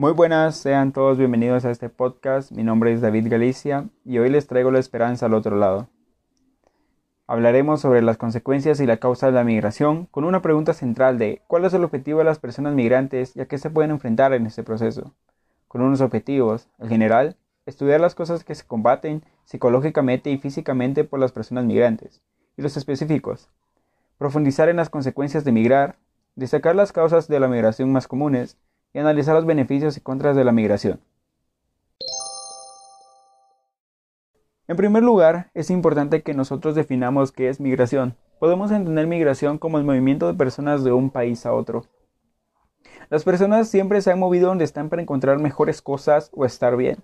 Muy buenas, sean todos bienvenidos a este podcast. Mi nombre es David Galicia y hoy les traigo la esperanza al otro lado. Hablaremos sobre las consecuencias y la causa de la migración con una pregunta central de cuál es el objetivo de las personas migrantes y a qué se pueden enfrentar en este proceso. Con unos objetivos, el general, estudiar las cosas que se combaten psicológicamente y físicamente por las personas migrantes, y los específicos, profundizar en las consecuencias de migrar, destacar las causas de la migración más comunes y analizar los beneficios y contras de la migración. En primer lugar, es importante que nosotros definamos qué es migración. Podemos entender migración como el movimiento de personas de un país a otro. Las personas siempre se han movido donde están para encontrar mejores cosas o estar bien.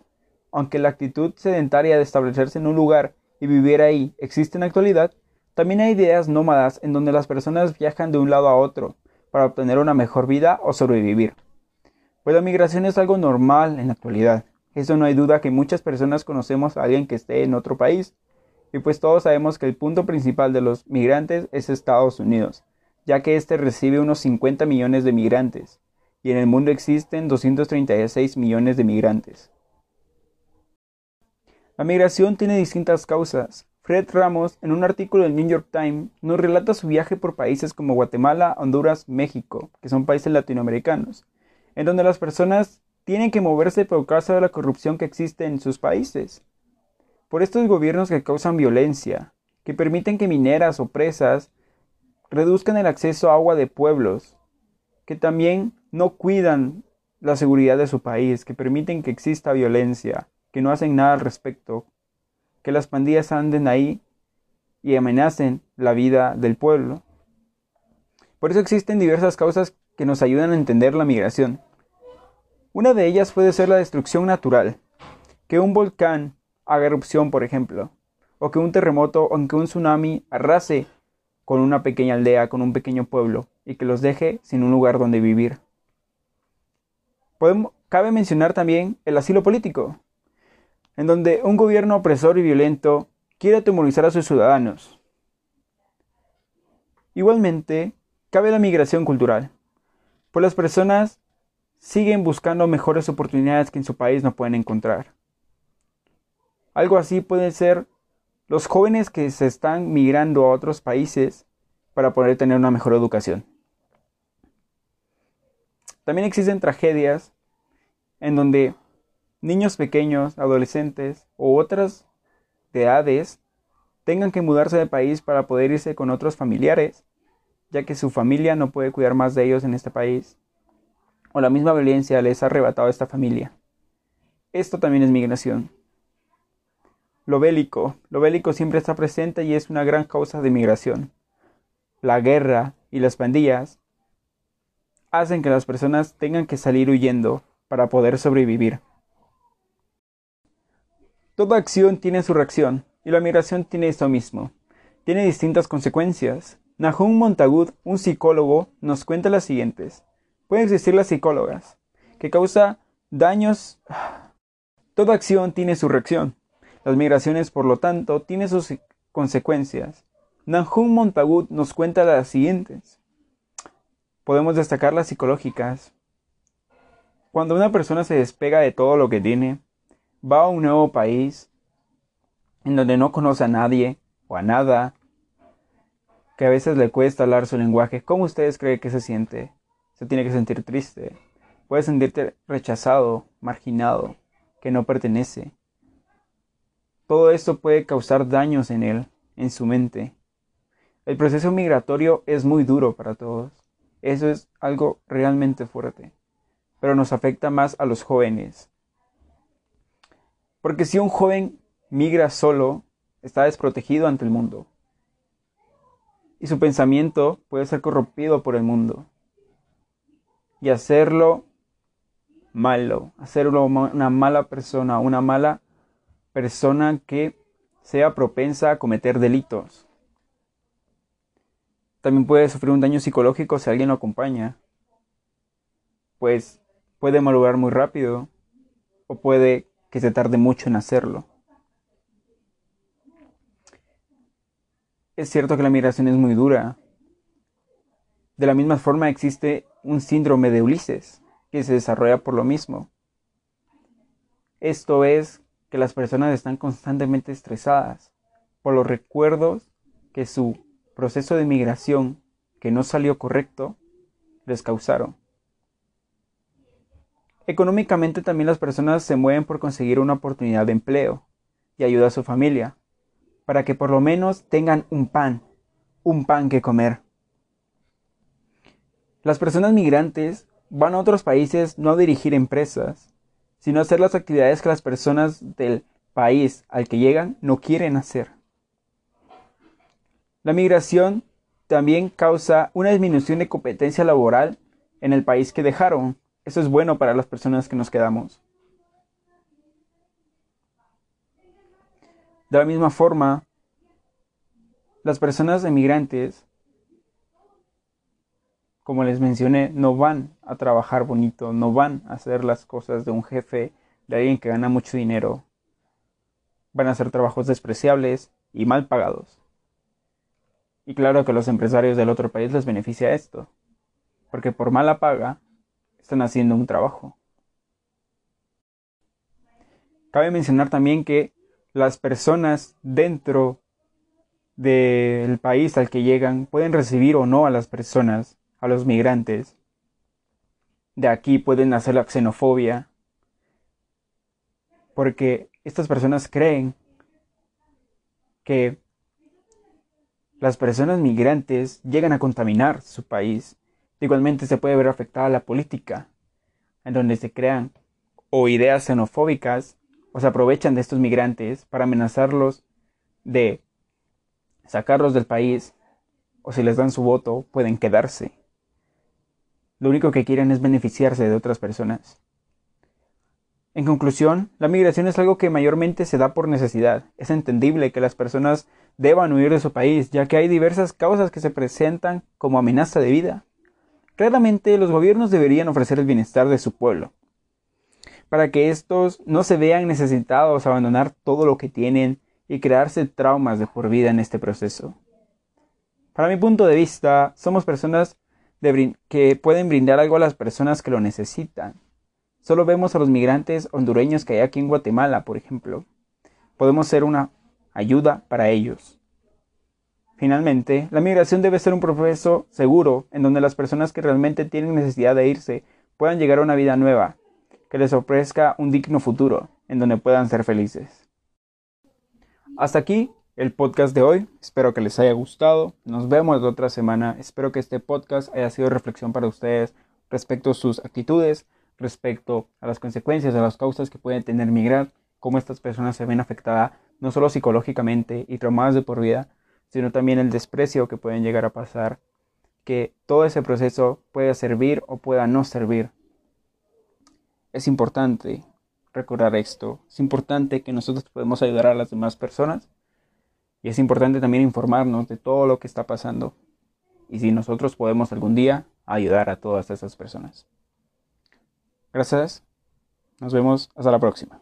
Aunque la actitud sedentaria de establecerse en un lugar y vivir ahí existe en la actualidad, también hay ideas nómadas en donde las personas viajan de un lado a otro para obtener una mejor vida o sobrevivir. Pues la migración es algo normal en la actualidad. Eso no hay duda que muchas personas conocemos a alguien que esté en otro país. Y pues todos sabemos que el punto principal de los migrantes es Estados Unidos, ya que éste recibe unos 50 millones de migrantes, y en el mundo existen 236 millones de migrantes. La migración tiene distintas causas, Fred Ramos, en un artículo del New York Times, nos relata su viaje por países como Guatemala, Honduras, México, que son países latinoamericanos, en donde las personas tienen que moverse por causa de la corrupción que existe en sus países. Por estos gobiernos que causan violencia, que permiten que mineras o presas reduzcan el acceso a agua de pueblos, que también no cuidan la seguridad de su país, que permiten que exista violencia, que no hacen nada al respecto, que las pandillas anden ahí y amenacen la vida del pueblo. Por eso existen diversas causas que nos ayudan a entender la migración. Una de ellas puede ser la destrucción natural, que un volcán haga erupción, por ejemplo, o que un terremoto o que un tsunami arrase con una pequeña aldea, con un pequeño pueblo, y que los deje sin un lugar donde vivir. cabe mencionar también el asilo político, en donde un gobierno opresor y violento quiere atemorizar a sus ciudadanos. Igualmente, cabe la migración cultural, pues las personas siguen buscando mejores oportunidades que en su país no pueden encontrar. Algo así pueden ser los jóvenes que se están migrando a otros países para poder tener una mejor educación. También existen tragedias en donde niños pequeños, adolescentes o otras edades tengan que mudarse de país para poder irse con otros familiares, ya que su familia no puede cuidar más de ellos en este país, o la misma violencia les ha arrebatado a esta familia. Esto también es migración. Lo bélico. Lo bélico siempre está presente y es una gran causa de migración. La guerra y las pandillas hacen que las personas tengan que salir huyendo para poder sobrevivir. Toda acción tiene su reacción, y la migración tiene esto mismo. Tiene distintas consecuencias. Nahum Montagut, un psicólogo, nos cuenta las siguientes. Pueden existir las psicólogas, que causa daños. Toda acción tiene su reacción. Las migraciones, por lo tanto, tienen sus consecuencias. Nahum Montagut nos cuenta las siguientes. Podemos destacar las psicológicas. Cuando una persona se despega de todo lo que tiene, va a un nuevo país en donde no conoce a nadie o a nada, que a veces le cuesta hablar su lenguaje, ¿cómo ustedes creen que se siente? Se tiene que sentir triste, puede sentirte rechazado, marginado, que no pertenece. Todo esto puede causar daños en él, en su mente. El proceso migratorio es muy duro para todos. Eso es algo realmente fuerte, pero nos afecta más a los jóvenes, porque si un joven migra solo, está desprotegido ante el mundo. Y su pensamiento puede ser corrompido por el mundo. Y hacerlo malo, hacerlo una mala persona, una mala persona que sea propensa a cometer delitos. También puede sufrir un daño psicológico si alguien lo acompaña. Pues puede malograr muy rápido o puede que se tarde mucho en hacerlo. Es cierto que la migración es muy dura. De la misma forma existe un síndrome de Ulises, que se desarrolla por lo mismo. Esto es que las personas están constantemente estresadas por los recuerdos que su proceso de migración que no salió correcto les causaron. Económicamente también las personas se mueven por conseguir una oportunidad de empleo y ayuda a su familia, para que por lo menos tengan un pan, un pan que comer. Las personas migrantes van a otros países no a dirigir empresas, sino a hacer las actividades que las personas del país al que llegan no quieren hacer. La migración también causa una disminución de competencia laboral en el país que dejaron. Eso es bueno para las personas que nos quedamos. De la misma forma, las personas emigrantes, como les mencioné, no van a trabajar bonito, no van a hacer las cosas de un jefe, de alguien que gana mucho dinero. Van a hacer trabajos despreciables y mal pagados. Y claro que los empresarios del otro país les beneficia esto, porque por mala paga están haciendo un trabajo. Cabe mencionar también que las personas dentro del país al que llegan pueden recibir o no a las personas, a los migrantes. De aquí pueden hacer la xenofobia, porque estas personas creen que las personas migrantes llegan a contaminar su país. Igualmente se puede ver afectada la política, en donde se crean o ideas xenofóbicas o se aprovechan de estos migrantes para amenazarlos de sacarlos del país o si les dan su voto pueden quedarse. Lo único que quieren es beneficiarse de otras personas. En conclusión, la migración es algo que mayormente se da por necesidad. Es entendible que las personas deban huir de su país, ya que hay diversas causas que se presentan como amenaza de vida. Claramente los gobiernos deberían ofrecer el bienestar de su pueblo, para que estos no se vean necesitados abandonar todo lo que tienen y crearse traumas de por vida en este proceso. Para mi punto de vista, somos personas que pueden brindar algo a las personas que lo necesitan Solo vemos a los migrantes hondureños que hay aquí en Guatemala, por ejemplo. Podemos ser una ayuda para ellos. Finalmente, la migración debe ser un proceso seguro en donde las personas que realmente tienen necesidad de irse puedan llegar a una vida nueva, que les ofrezca un digno futuro, en donde puedan ser felices. Hasta aquí el podcast de hoy. Espero que les haya gustado. Nos vemos otra semana. Espero que este podcast haya sido reflexión para ustedes respecto a sus actitudes, respecto a las consecuencias, a las causas que pueden tener migrar, cómo estas personas se ven afectadas no solo psicológicamente y traumadas de por vida, sino también el desprecio que pueden llegar a pasar, que todo ese proceso pueda servir o pueda no servir. Es importante recordar esto, es importante que nosotros podemos ayudar a las demás personas y es importante también informarnos de todo lo que está pasando y si nosotros podemos algún día ayudar a todas esas personas. Gracias. Nos vemos hasta la próxima.